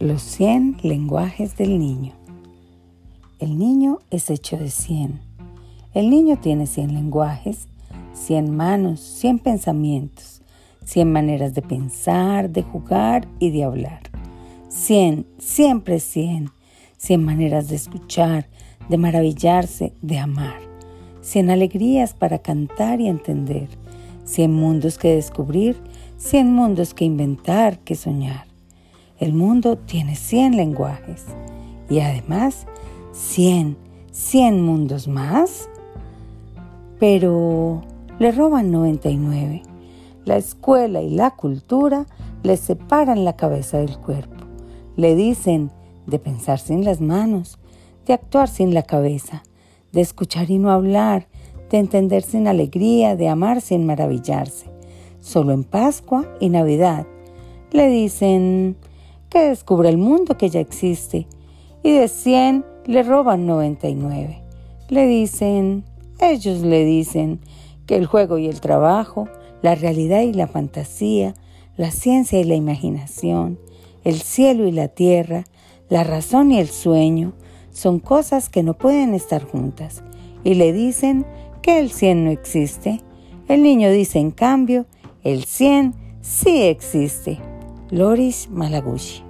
Los 100 lenguajes del niño. El niño es hecho de 100. El niño tiene 100 lenguajes, 100 manos, 100 pensamientos, 100 maneras de pensar, de jugar y de hablar. 100, siempre 100. 100 maneras de escuchar, de maravillarse, de amar. 100 alegrías para cantar y entender. 100 mundos que descubrir, 100 mundos que inventar, que soñar. El mundo tiene 100 lenguajes y además 100, 100 mundos más. Pero le roban 99. La escuela y la cultura le separan la cabeza del cuerpo. Le dicen de pensar sin las manos, de actuar sin la cabeza, de escuchar y no hablar, de entender sin alegría, de amar sin maravillarse. Solo en Pascua y Navidad le dicen que descubra el mundo que ya existe y de 100 le roban 99. Le dicen, ellos le dicen que el juego y el trabajo, la realidad y la fantasía, la ciencia y la imaginación, el cielo y la tierra, la razón y el sueño, son cosas que no pueden estar juntas. Y le dicen que el 100 no existe. El niño dice, en cambio, el 100 sí existe. Loris Malaguchi